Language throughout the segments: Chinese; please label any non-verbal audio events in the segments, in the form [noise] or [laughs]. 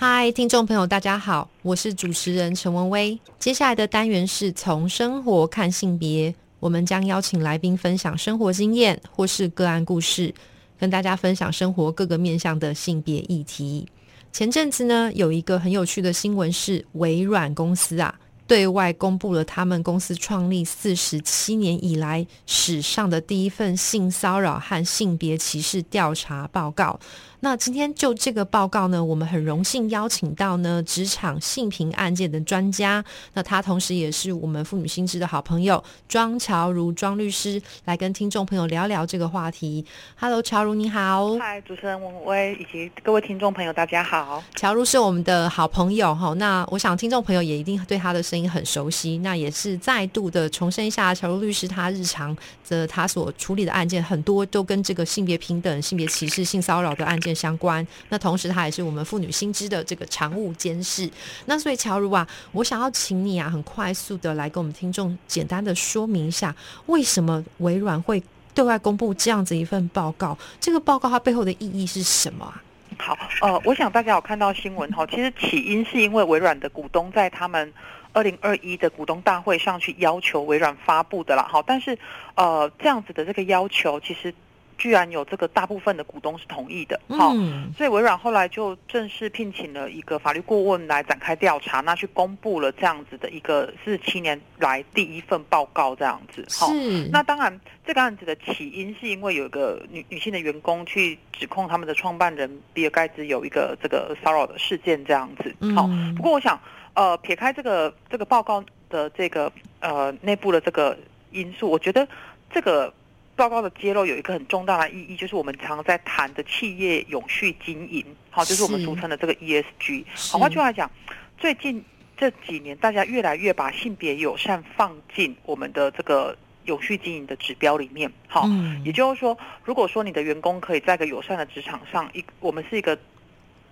嗨，听众朋友，大家好，我是主持人陈文威。接下来的单元是从生活看性别，我们将邀请来宾分享生活经验或是个案故事，跟大家分享生活各个面向的性别议题。前阵子呢，有一个很有趣的新闻是，微软公司啊，对外公布了他们公司创立四十七年以来史上的第一份性骚扰和性别歧视调查报告。那今天就这个报告呢，我们很荣幸邀请到呢职场性平案件的专家，那他同时也是我们妇女心知的好朋友庄乔如庄律师，来跟听众朋友聊聊这个话题。Hello，乔如你好。嗨，主持人文威以及各位听众朋友，大家好。乔如是我们的好朋友哈，那我想听众朋友也一定对他的声音很熟悉。那也是再度的重申一下，乔如律师他日常的他所处理的案件很多都跟这个性别平等、性别歧视、性骚扰的案件。相关，那同时他也是我们妇女新知的这个常务监事。那所以乔如啊，我想要请你啊，很快速的来跟我们听众简单的说明一下，为什么微软会对外公布这样子一份报告？这个报告它背后的意义是什么啊？好，呃，我想大家有看到新闻哈，其实起因是因为微软的股东在他们二零二一的股东大会上去要求微软发布的啦。好，但是呃，这样子的这个要求其实。居然有这个大部分的股东是同意的，好，所以微软后来就正式聘请了一个法律顾问来展开调查，那去公布了这样子的一个四十七年来第一份报告，这样子，好，那当然这个案子的起因是因为有一个女女性的员工去指控他们的创办人比尔盖茨有一个这个骚扰的事件，这样子，好，不过我想，呃，撇开这个这个报告的这个呃内部的这个因素，我觉得这个。报告的揭露有一个很重大的意义，就是我们常在谈的企业永续经营，好，就是我们俗称的这个 ESG。好，换句话讲，最近这几年，大家越来越把性别友善放进我们的这个永续经营的指标里面。好，也就是说，如果说你的员工可以在一个友善的职场上，一我们是一个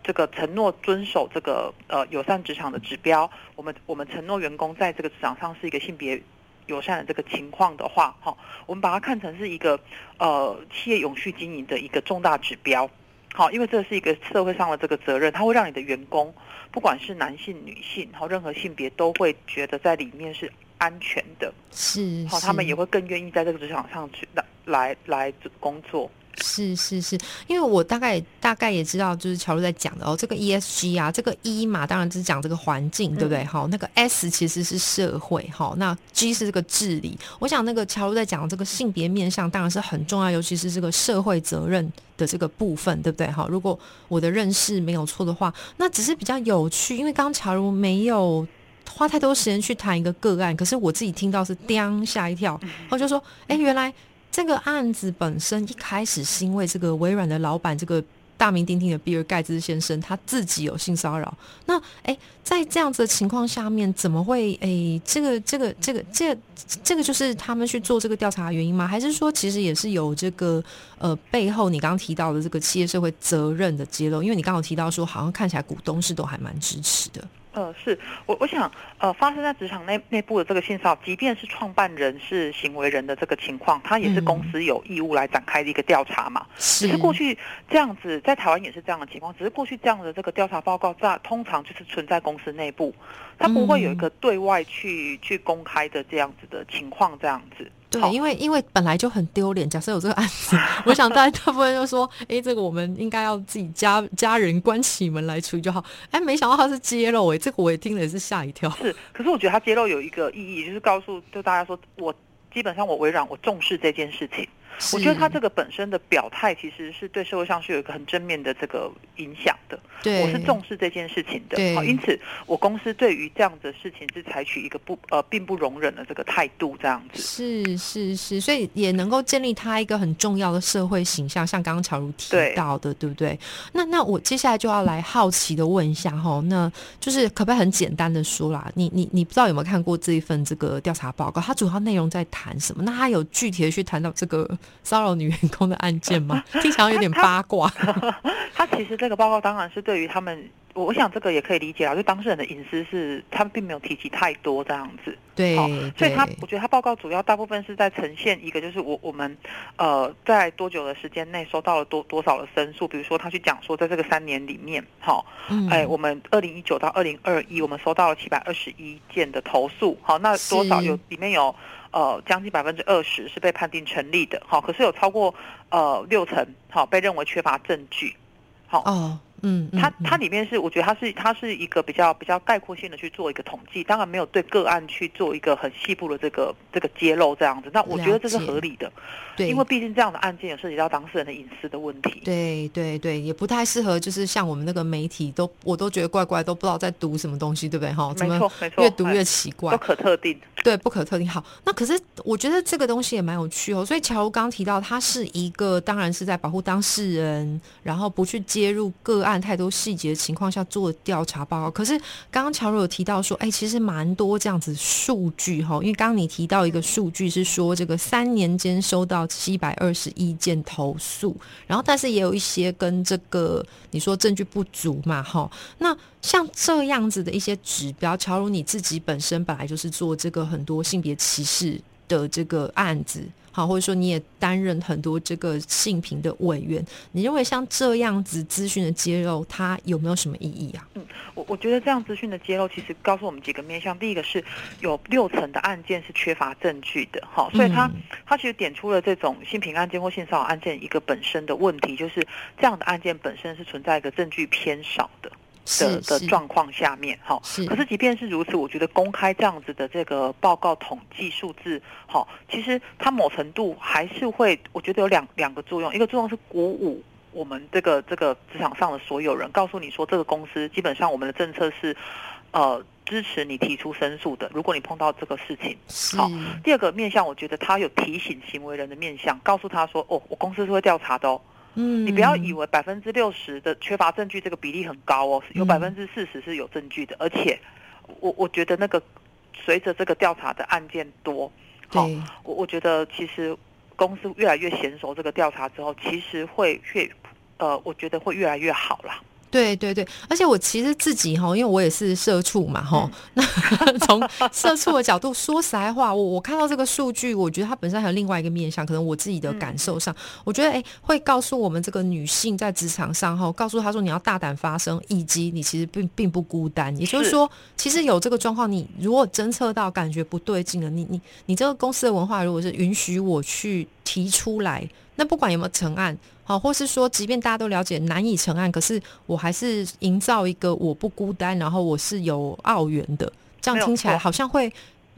这个承诺遵守这个呃友善职场的指标，我们我们承诺员工在这个职场上是一个性别。友善的这个情况的话，哈，我们把它看成是一个呃企业永续经营的一个重大指标，好，因为这是一个社会上的这个责任，它会让你的员工，不管是男性、女性，好，任何性别都会觉得在里面是安全的，是，好，他们也会更愿意在这个职场上去来来来工作。是是是，因为我大概大概也知道，就是乔路在讲的哦，这个 E S G 啊，这个 E 嘛，当然就是讲这个环境，对不对？好，那个 S 其实是社会，哈，那 G 是这个治理。我想那个乔路在讲这个性别面向，当然是很重要，尤其是这个社会责任的这个部分，对不对？哈，如果我的认识没有错的话，那只是比较有趣，因为刚刚乔如没有花太多时间去谈一个个案，可是我自己听到是 [laughs] 叮吓一跳，我就说，哎，原来。这个案子本身一开始是因为这个微软的老板，这个大名鼎鼎的比尔盖茨先生，他自己有性骚扰。那哎，在这样子的情况下面，怎么会哎，这个这个这个这这个就是他们去做这个调查的原因吗？还是说其实也是有这个呃背后你刚刚提到的这个企业社会责任的揭露？因为你刚刚提到说，好像看起来股东是都还蛮支持的。呃，是我我想，呃，发生在职场内内部的这个性骚扰，即便是创办人是行为人的这个情况，他也是公司有义务来展开的一个调查嘛。只是过去这样子，在台湾也是这样的情况，只是过去这样的这个调查报告在通常就是存在公司内部，它不会有一个对外去去公开的这样子的情况，这样子。对，因为因为本来就很丢脸。假设有这个案子，[laughs] 我想大家大部分就说：“哎，这个我们应该要自己家家人关起门来处理就好。”哎，没想到他是揭露，哎，这个我也听了也是吓一跳。是，可是我觉得他揭露有一个意义，就是告诉就大家说，我基本上我微软我重视这件事情。我觉得他这个本身的表态，其实是对社会上是有一个很正面的这个影响的。对，我是重视这件事情的。好，因此我公司对于这样的事情是采取一个不呃并不容忍的这个态度，这样子。是是是，所以也能够建立他一个很重要的社会形象，像刚刚乔如提到的，对不对？那那我接下来就要来好奇的问一下哈，那就是可不可以很简单的说啦？你你你不知道有没有看过这一份这个调查报告？它主要内容在谈什么？那它有具体的去谈到这个骚扰女员工的案件吗？[laughs] 听起来有点八卦。[laughs] 他其实这个报告当然是对于他们，我想这个也可以理解啊，就当事人的隐私是他们并没有提及太多这样子。对，所以他我觉得他报告主要大部分是在呈现一个，就是我我们呃在多久的时间内收到了多多少的申诉，比如说他去讲说在这个三年里面，好，哎，我们二零一九到二零二一，我们收到了七百二十一件的投诉，好，那多少有里面有。呃，将近百分之二十是被判定成立的，好，可是有超过呃六成，好被认为缺乏证据，好。哦。嗯，它它里面是，我觉得它是它是一个比较比较概括性的去做一个统计，当然没有对个案去做一个很细部的这个这个揭露这样子。那我觉得这是合理的，对，因为毕竟这样的案件有涉及到当事人的隐私的问题。对对对，也不太适合，就是像我们那个媒体都我都觉得怪怪，都不知道在读什么东西，对不对？哈，没错没错，越读越奇怪，不可特定。对，不可特定。好，那可是我觉得这个东西也蛮有趣哦。所以乔如刚刚提到，它是一个当然是在保护当事人，然后不去接入个案太多细节。的情况下做调查报告，可是刚刚乔如有提到说，哎，其实蛮多这样子数据哈，因为刚刚你提到一个数据是说，这个三年间收到七百二十一件投诉，然后但是也有一些跟这个你说证据不足嘛，哈，那像这样子的一些指标，乔如你自己本身本来就是做这个很多性别歧视的这个案子。好，或者说你也担任很多这个性平的委员，你认为像这样子资讯的揭露，它有没有什么意义啊？嗯，我我觉得这样资讯的揭露，其实告诉我们几个面向。第一个是有六成的案件是缺乏证据的，哈，所以他他其实点出了这种性平案件或性骚扰案件一个本身的问题，就是这样的案件本身是存在一个证据偏少的。的的状况下面，哈，可是即便是如此，我觉得公开这样子的这个报告统计数字，哈，其实它某程度还是会，我觉得有两两个作用，一个作用是鼓舞我们这个这个职场上的所有人，告诉你说这个公司基本上我们的政策是，呃，支持你提出申诉的，如果你碰到这个事情，好，第二个面向，我觉得他有提醒行为人的面向，告诉他说，哦，我公司是会调查的哦。嗯，你不要以为百分之六十的缺乏证据这个比例很高哦，有百分之四十是有证据的，而且我我觉得那个随着这个调查的案件多，好，我我觉得其实公司越来越娴熟这个调查之后，其实会越呃，我觉得会越来越好啦。对对对，而且我其实自己哈，因为我也是社畜嘛哈，[laughs] 那从社畜的角度说实在话，我我看到这个数据，我觉得它本身还有另外一个面向，可能我自己的感受上，我觉得哎，会告诉我们这个女性在职场上哈，告诉她说你要大胆发声，以及你其实并并不孤单，也就是说，其实有这个状况，你如果侦测到感觉不对劲了，你你你这个公司的文化如果是允许我去提出来，那不管有没有成案。好，或是说，即便大家都了解难以成案，可是我还是营造一个我不孤单，然后我是有澳元的，这样听起来好像会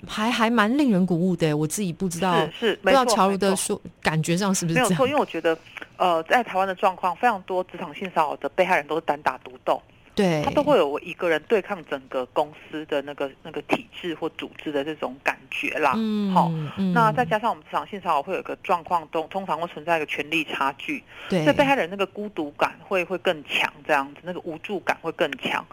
还还蛮令人鼓舞的。我自己不知道，是不知道乔如的说感觉上是不是没有错？因为我觉得，呃，在台湾的状况，非常多职场性骚扰的被害人都是单打独斗。对，他都会有我一个人对抗整个公司的那个那个体制或组织的这种感觉啦。嗯，好，那再加上我们职场性骚扰会有一个状况，都通常会存在一个权力差距。对，所以被害人那个孤独感会会更强，这样子那个无助感会更强。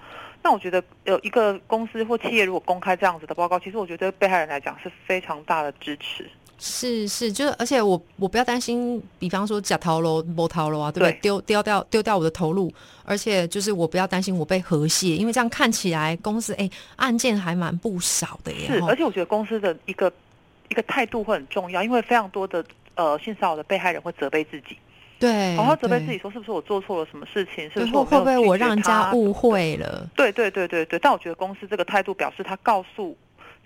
那我觉得有一个公司或企业如果公开这样子的报告，其实我觉得被害人来讲是非常大的支持。是是，就是而且我我不要担心，比方说假逃喽、摸逃喽啊，对不对？丢丢掉丢掉我的投入，而且就是我不要担心我被和谐，因为这样看起来公司哎案件还蛮不少的耶。是，而且我觉得公司的一个一个态度会很重要，因为非常多的呃性骚扰的被害人会责备自己，对，好好责备自己说是不是我做错了什么事情，是不是会不会我让人家误会了？对对对对对，但我觉得公司这个态度表示他告诉。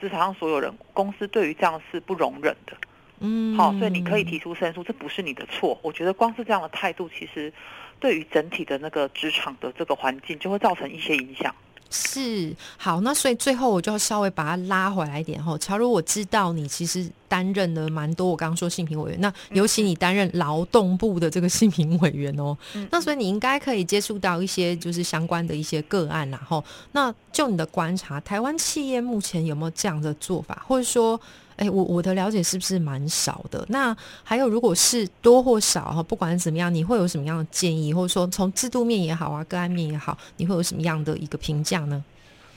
职场上所有人，公司对于这样是不容忍的。嗯，好，所以你可以提出申诉，这不是你的错。我觉得光是这样的态度，其实对于整体的那个职场的这个环境，就会造成一些影响。是好，那所以最后我就要稍微把它拉回来一点哈。乔如，我知道你其实担任了蛮多，我刚刚说性平委员，那尤其你担任劳动部的这个性平委员哦，那所以你应该可以接触到一些就是相关的一些个案，然后那就你的观察，台湾企业目前有没有这样的做法，或者说？哎，我我的了解是不是蛮少的？那还有，如果是多或少哈，不管怎么样，你会有什么样的建议，或者说从制度面也好啊，个案面也好，你会有什么样的一个评价呢？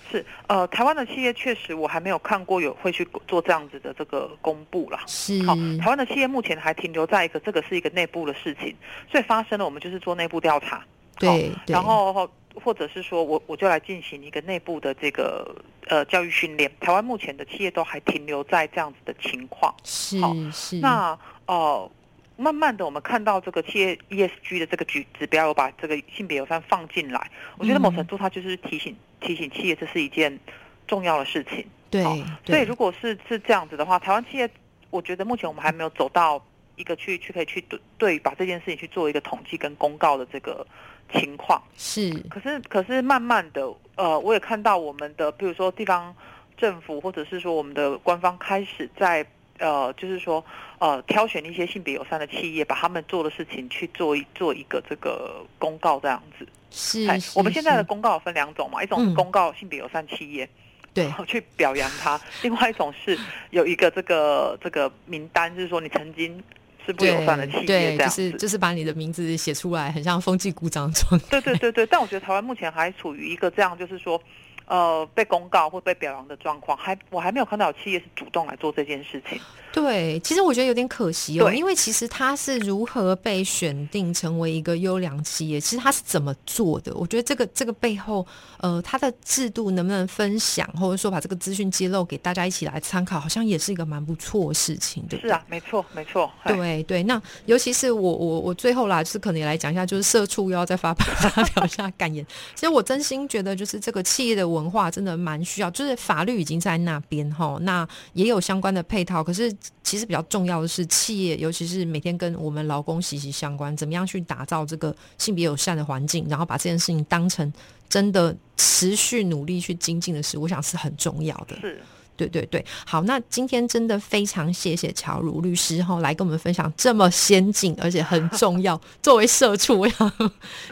是呃，台湾的企业确实我还没有看过有会去做这样子的这个公布啦。是，好，台湾的企业目前还停留在一个这个是一个内部的事情，所以发生了，我们就是做内部调查。对，然后。或者是说我我就来进行一个内部的这个呃教育训练。台湾目前的企业都还停留在这样子的情况，是是。那呃，慢慢的我们看到这个企业 ESG 的这个指指标，有把这个性别友善放进来。我觉得某程度它就是提醒提醒企业这是一件重要的事情。对，所以如果是是这样子的话，台湾企业我觉得目前我们还没有走到一个去去可以去对对把这件事情去做一个统计跟公告的这个。情况是，可是可是慢慢的，呃，我也看到我们的，比如说地方政府或者是说我们的官方开始在，呃，就是说，呃，挑选一些性别友善的企业，把他们做的事情去做一做一个这个公告这样子。是，我们现在的公告分两种嘛，一种是公告性别友善企业，对，去表扬他；，另外一种是有一个这个这个名单，就是说你曾经。是不友善的企业，对，就是就是把你的名字写出来，很像风纪股掌状。对对对对，但我觉得台湾目前还处于一个这样，就是说。呃，被公告或被表扬的状况，还我还没有看到有企业是主动来做这件事情。对，其实我觉得有点可惜哦，因为其实它是如何被选定成为一个优良企业，其实它是怎么做的？我觉得这个这个背后，呃，它的制度能不能分享，或者说把这个资讯揭露给大家一起来参考，好像也是一个蛮不错的事情，对是啊，没错，没错。对对，那尤其是我我我最后啦，就是可能也来讲一下，就是社畜又要再发 [laughs] 发表一下感言。其实我真心觉得，就是这个企业的。文化真的蛮需要，就是法律已经在那边哈，那也有相关的配套。可是其实比较重要的是，企业尤其是每天跟我们劳工息息相关，怎么样去打造这个性别友善的环境，然后把这件事情当成真的持续努力去精进的事，我想是很重要的。是。对对对，好，那今天真的非常谢谢乔如律师哈，来跟我们分享这么先进而且很重要，[laughs] 作为社畜，我想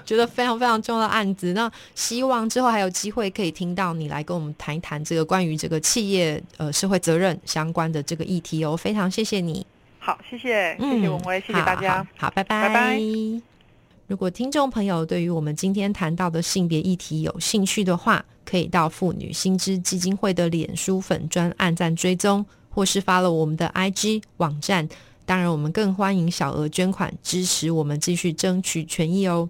觉得非常非常重要的案子。那希望之后还有机会可以听到你来跟我们谈一谈这个关于这个企业呃社会责任相关的这个议题哦。非常谢谢你，好，谢谢，谢谢文威，谢谢大家，好，拜拜，拜拜。如果听众朋友对于我们今天谈到的性别议题有兴趣的话，可以到妇女新知基金会的脸书粉专按赞追踪，或是发了我们的 IG 网站。当然，我们更欢迎小额捐款支持我们继续争取权益哦。